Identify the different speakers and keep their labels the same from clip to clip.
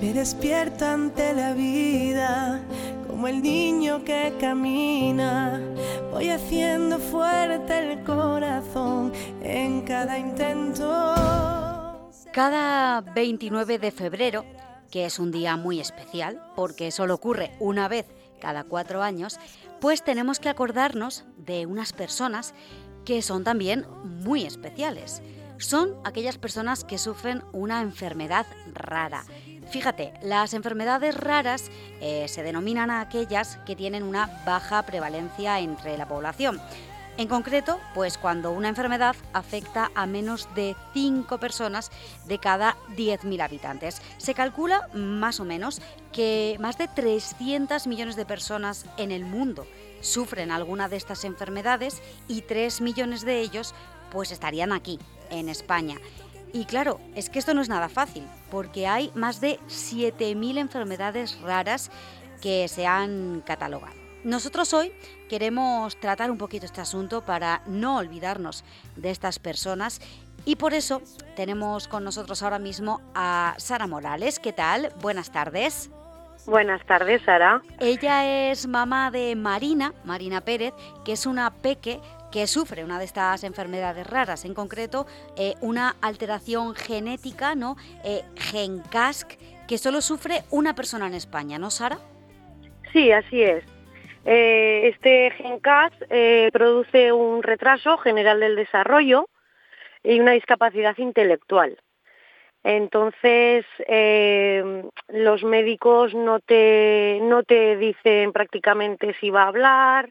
Speaker 1: Me despierto ante la vida como el niño que camina. Voy haciendo fuerte el corazón en cada intento.
Speaker 2: Cada 29 de febrero, que es un día muy especial porque solo ocurre una vez cada cuatro años, pues tenemos que acordarnos de unas personas que son también muy especiales. Son aquellas personas que sufren una enfermedad rara Fíjate, las enfermedades raras eh, se denominan a aquellas que tienen una baja prevalencia entre la población. En concreto, pues cuando una enfermedad afecta a menos de 5 personas de cada 10.000 habitantes. Se calcula más o menos que más de 300 millones de personas en el mundo sufren alguna de estas enfermedades y 3 millones de ellos pues estarían aquí, en España. Y claro, es que esto no es nada fácil, porque hay más de 7.000 enfermedades raras que se han catalogado. Nosotros hoy queremos tratar un poquito este asunto para no olvidarnos de estas personas y por eso tenemos con nosotros ahora mismo a Sara Morales. ¿Qué tal? Buenas tardes.
Speaker 3: Buenas tardes, Sara.
Speaker 2: Ella es mamá de Marina, Marina Pérez, que es una peque que sufre una de estas enfermedades raras, en concreto eh, una alteración genética, ¿no? Eh, GenCasc, que solo sufre una persona en España, ¿no, Sara?
Speaker 3: Sí, así es. Eh, este GenCasc produce un retraso general del desarrollo y una discapacidad intelectual. Entonces, los médicos no te, no te dicen prácticamente si va a hablar,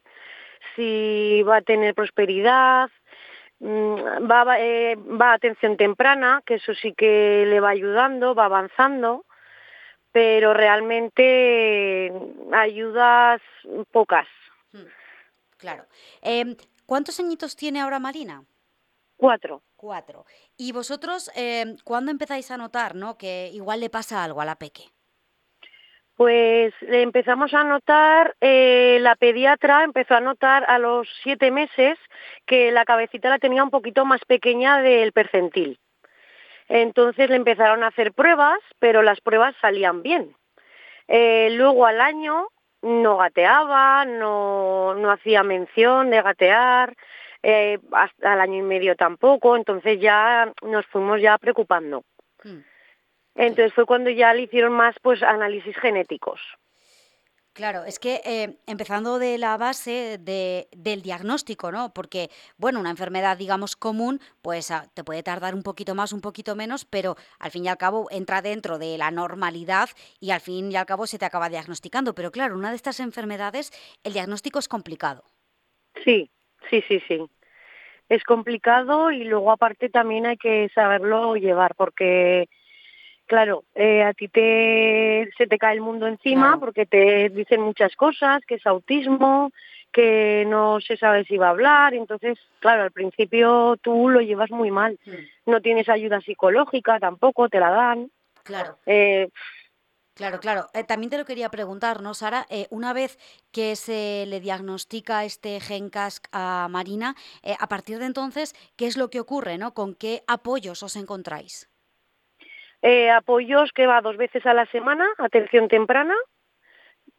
Speaker 3: si va a tener prosperidad, mm, va, eh, va a atención temprana, que eso sí que le va ayudando, va avanzando, pero realmente ayudas pocas. Hmm,
Speaker 2: claro. Em, ¿Cuántos añitos tiene ahora Marina?
Speaker 3: Cuatro.
Speaker 2: Cuatro. ¿Y vosotros eh, cuándo empezáis a notar ¿no? que igual le pasa algo a la peque?
Speaker 3: Pues empezamos a notar, eh, la pediatra empezó a notar a los siete meses que la cabecita la tenía un poquito más pequeña del percentil. Entonces le empezaron a hacer pruebas, pero las pruebas salían bien. Eh, luego al año no gateaba, no, no hacía mención de gatear, eh, hasta el año y medio tampoco, entonces ya nos fuimos ya preocupando. Hmm. Entonces fue cuando ya le hicieron más pues análisis genéticos.
Speaker 2: Claro, es que eh, empezando de la base del diagnóstico, ¿no? Porque, bueno, una enfermedad, digamos, común, pues ah, te puede tardar un poquito más, un poquito menos, pero al fin y al cabo entra dentro de la normalidad y al fin y al cabo se te acaba diagnosticando. Pero claro, una de estas enfermedades, el diagnóstico es complicado.
Speaker 3: Sí, sí, sí, sí. Es complicado y luego aparte también hay que saberlo llevar porque claro, eh, a ti te, se te cae el mundo encima porque te dicen muchas cosas, que es autismo, que no se sabe si va a hablar, entonces, claro, al principio tú lo llevas muy mal. Hmm. No tienes ayuda psicológica tampoco, te la dan.
Speaker 2: Claro. Eh, Claro, claro. Eh, también te lo quería preguntar, ¿no, Sara? una vez que se le diagnostica este GenCasc a Marina, a partir de entonces, ¿qué es lo que ocurre, no? ¿Con qué apoyos os encontráis?
Speaker 3: Eh, apoyos que va dos veces a la semana, atención temprana.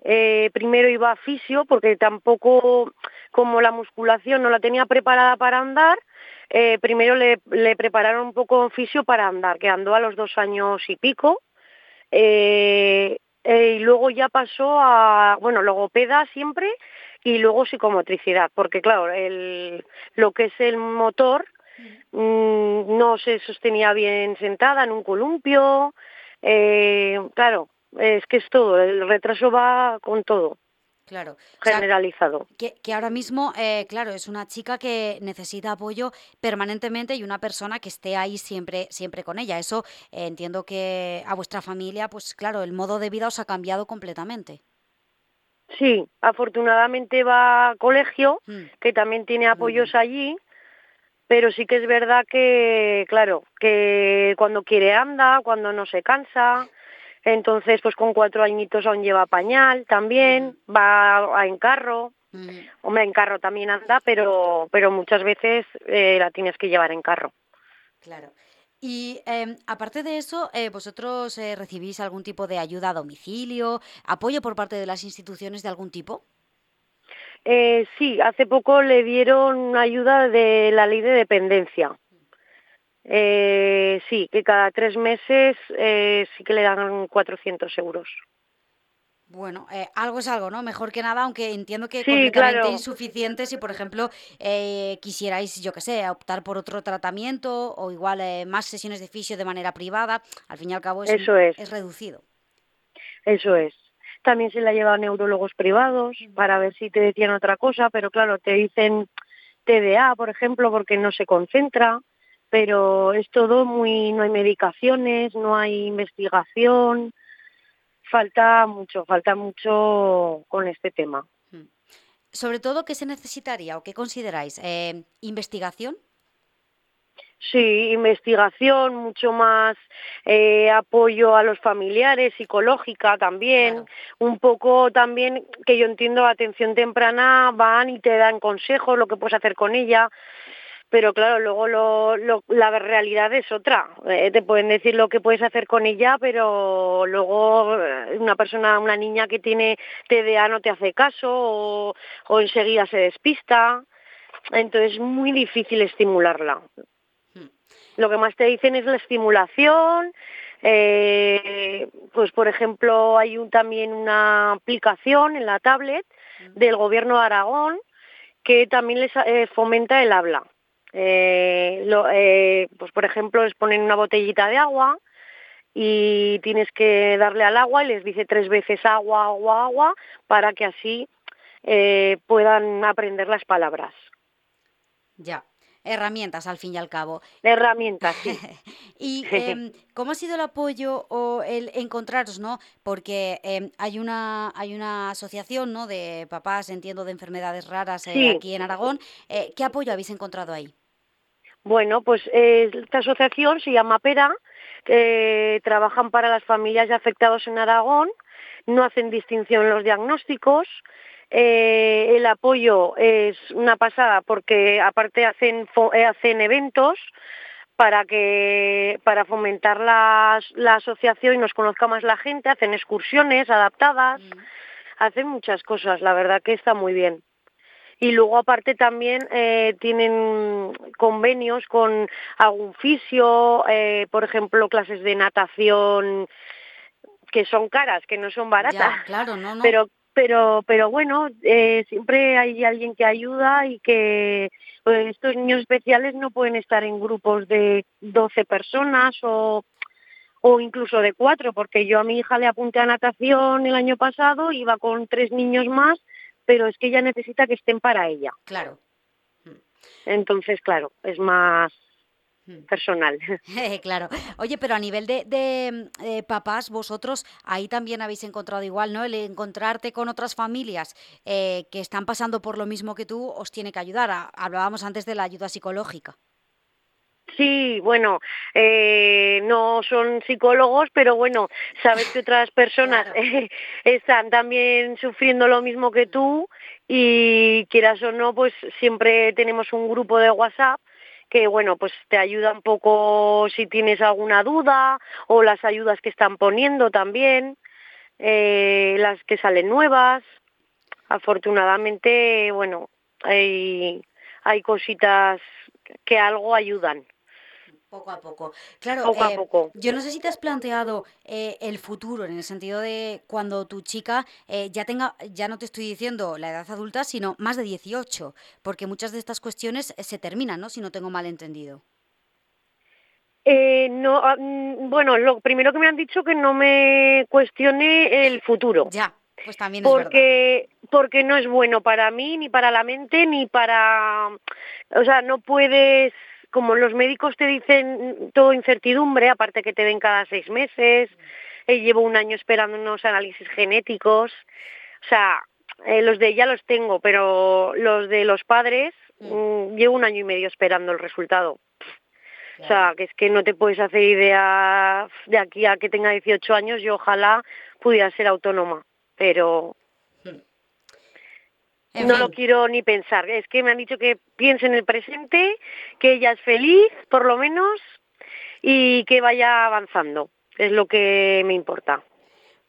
Speaker 3: Eh, primero iba a fisio porque tampoco, como la musculación no la tenía preparada para andar, eh, primero le, prepararon un poco fisio para andar, que andó a los dos años y pico. y luego ya pasó a, bueno, logopeda siempre y luego psicomotricidad, porque claro, lo que es el motor Mm, no se sostenía bien sentada en un columpio. Eh, claro, es que es todo, el retraso va con todo.
Speaker 2: Claro.
Speaker 3: Generalizado.
Speaker 2: que, ahora mismo, eh, claro, es una chica que necesita apoyo permanentemente y una persona que esté ahí siempre, siempre con ella. Eso eh, entiendo que a vuestra familia, pues claro, el modo de vida os ha cambiado completamente.
Speaker 3: Sí, afortunadamente va a colegio, mm. que también tiene apoyos allí pero sí que es verdad que, claro, que cuando quiere anda, cuando no se cansa, entonces pues con cuatro añitos aún lleva pañal también, va en carro, hombre, en carro también anda, pero, pero muchas veces eh, la tienes que llevar en carro.
Speaker 2: Claro. Y em, aparte de eso, eh, ¿vosotros eh, recibís algún tipo de ayuda a domicilio, apoyo por parte de las instituciones de algún tipo?
Speaker 3: Eh, sí, hace poco le dieron ayuda de la ley de dependencia. sí, que cada tres meses sí que le dan 400 euros.
Speaker 2: Bueno, eh, algo es algo, ¿no? Mejor que nada, aunque entiendo que completamente insuficiente si, por ejemplo, eh, quisierais, yo qué sé, optar por otro tratamiento o igual eh, más sesiones de fisio de manera privada, al fin y al cabo es,
Speaker 3: Eso es.
Speaker 2: es reducido.
Speaker 3: Eso es. También se la lleva a neurólogos privados para ver si te decían otra cosa, pero claro, te dicen TDA, por ejemplo, porque no se concentra, pero es todo muy, no hay medicaciones, no hay investigación, falta mucho, falta mucho con este tema.
Speaker 2: Sobre todo, ¿qué se necesitaría o qué consideráis? Eh, ¿Investigación?
Speaker 3: Sí, investigación, mucho más eh, apoyo a los familiares, psicológica también, un poco también que yo entiendo atención temprana, van y te dan consejos, lo que puedes hacer con ella, pero claro, luego lo, la realidad es otra. Eh, te pueden decir lo que puedes hacer con ella, pero luego eh, una persona, una niña que tiene TDA no te hace caso o, o enseguida se despista. Entonces es muy difícil estimularla. Lo que más te dicen es la estimulación. Eh, pues por ejemplo hay un, también una aplicación en la tablet del gobierno de Aragón que también les fomenta el habla. Eh, lo, eh, pues por ejemplo, les ponen una botellita de agua y tienes que darle al agua y les dice tres veces agua, agua, agua, para que así eh, puedan aprender las palabras.
Speaker 2: Ya, herramientas al fin y al cabo.
Speaker 3: Herramientas, sí.
Speaker 2: ¿Y em, cómo ha sido el apoyo o el encontraros, no? Porque em, hay una hay una asociación, ¿no? De papás, entiendo, de enfermedades raras aquí en Aragón. ¿Qué apoyo habéis encontrado ahí?
Speaker 3: Bueno, pues eh, esta asociación se llama PERA, trabajan para las familias de afectados en Aragón, no hacen distinción en los diagnósticos, eh, el apoyo es una pasada porque aparte hacen, eh, hacen eventos para que para fomentar la, la asociación y nos conozca más la gente, hacen excursiones adaptadas, mm. hacen muchas cosas, la verdad que está muy bien y luego aparte también eh, tienen convenios con algún fisio, eh, por ejemplo, clases de natación que son caras, que no son baratas.
Speaker 2: claro, no, no.
Speaker 3: Pero pero pero bueno, eh, siempre hay alguien que ayuda y que pues, estos niños especiales no pueden estar en grupos de 12 personas o o incluso de cuatro, porque yo a mi hija le apunté a natación el año pasado, iba con tres niños más pero es que ella necesita que estén para ella.
Speaker 2: Claro.
Speaker 3: Entonces, claro, es más. Personal.
Speaker 2: claro. Oye, pero a nivel de, de eh, papás, vosotros ahí también habéis encontrado igual, ¿no? El encontrarte con otras familias eh, que están pasando por lo mismo que tú os tiene que ayudar. Hablábamos antes de la ayuda psicológica.
Speaker 3: Sí, bueno, eh, no son psicólogos, pero bueno, sabes que otras personas están también sufriendo lo mismo que tú y quieras o no, pues siempre tenemos un grupo de WhatsApp que bueno, pues te ayuda un poco si tienes alguna duda o las ayudas que están poniendo también, eh, las que salen nuevas. Afortunadamente, bueno, hay, hay cositas que algo ayudan.
Speaker 2: Poco a poco. Claro,
Speaker 3: eh,
Speaker 2: yo no sé si te has planteado eh, el futuro en el sentido de cuando tu chica eh, ya tenga, ya no te estoy diciendo la edad adulta, sino más de 18, porque muchas de estas cuestiones se terminan, ¿no? Si no tengo mal entendido.
Speaker 3: no, ah, mm, bueno, lo primero que me han dicho que no me cuestione el futuro.
Speaker 2: Ya, pues también
Speaker 3: es porque, Porque no es bueno para mí, ni para la mente, ni para... O sea, no puedes como los médicos te dicen todo incertidumbre, aparte que te ven cada seis meses, eh, llevo un año esperando unos análisis genéticos, o sea, eh, los de ella los tengo, pero los de los padres mm. Mm, llevo un año y medio esperando el resultado. O sea, que es que no te puedes hacer idea de aquí a que tenga 18 años, yo ojalá pudiera ser autónoma, pero no lo quiero ni pensar. Es que me han dicho que piense en el presente, que ella es feliz, por lo menos, y que vaya avanzando. Es lo que me importa.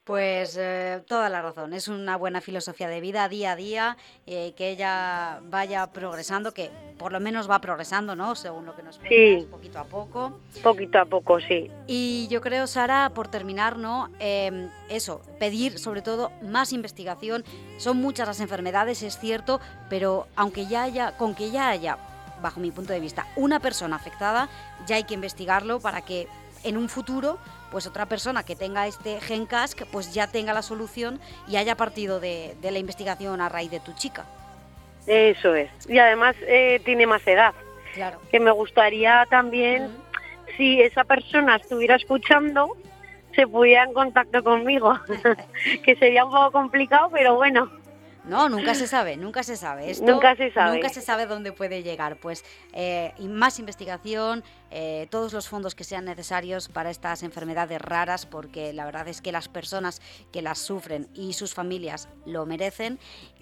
Speaker 2: Pues eh, toda la razón, es una buena filosofía de vida día a día, eh, que ella vaya progresando, que por lo menos va progresando, ¿no? Según lo que nos
Speaker 3: sí.
Speaker 2: poquito a poco.
Speaker 3: Poquito a poco, sí.
Speaker 2: Y yo creo, Sara, por terminar, ¿no? Em, eso, pedir sobre todo más investigación. Son muchas las enfermedades, es cierto, pero aunque ya haya, con que ya haya, bajo mi punto de vista, una persona afectada, ya hay que investigarlo para que en un futuro pues otra persona que tenga este gen CASC pues ya tenga la solución y haya partido de, la investigación a raíz de tu chica.
Speaker 3: Eso es. Y además eh, tiene más edad.
Speaker 2: Claro.
Speaker 3: Que me gustaría también, si esa persona estuviera escuchando, se pudiera en contacto conmigo. que sería un poco complicado, pero bueno.
Speaker 2: No, nunca se sabe, nunca se sabe.
Speaker 3: nunca se sabe.
Speaker 2: Nunca se sabe dónde puede llegar. Pues eh, más investigación, eh, todos los fondos que sean necesarios para estas enfermedades raras, porque la verdad es que las personas que las sufren y sus familias lo merecen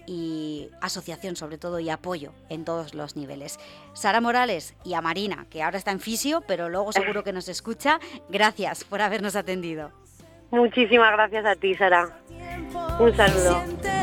Speaker 2: y asociación sobre todo y apoyo en todos los niveles. Sara Morales y a Marina, que ahora está en fisio, pero luego seguro que nos escucha, gracias por habernos atendido.
Speaker 3: Muchísimas gracias a ti, Sara. Un saludo.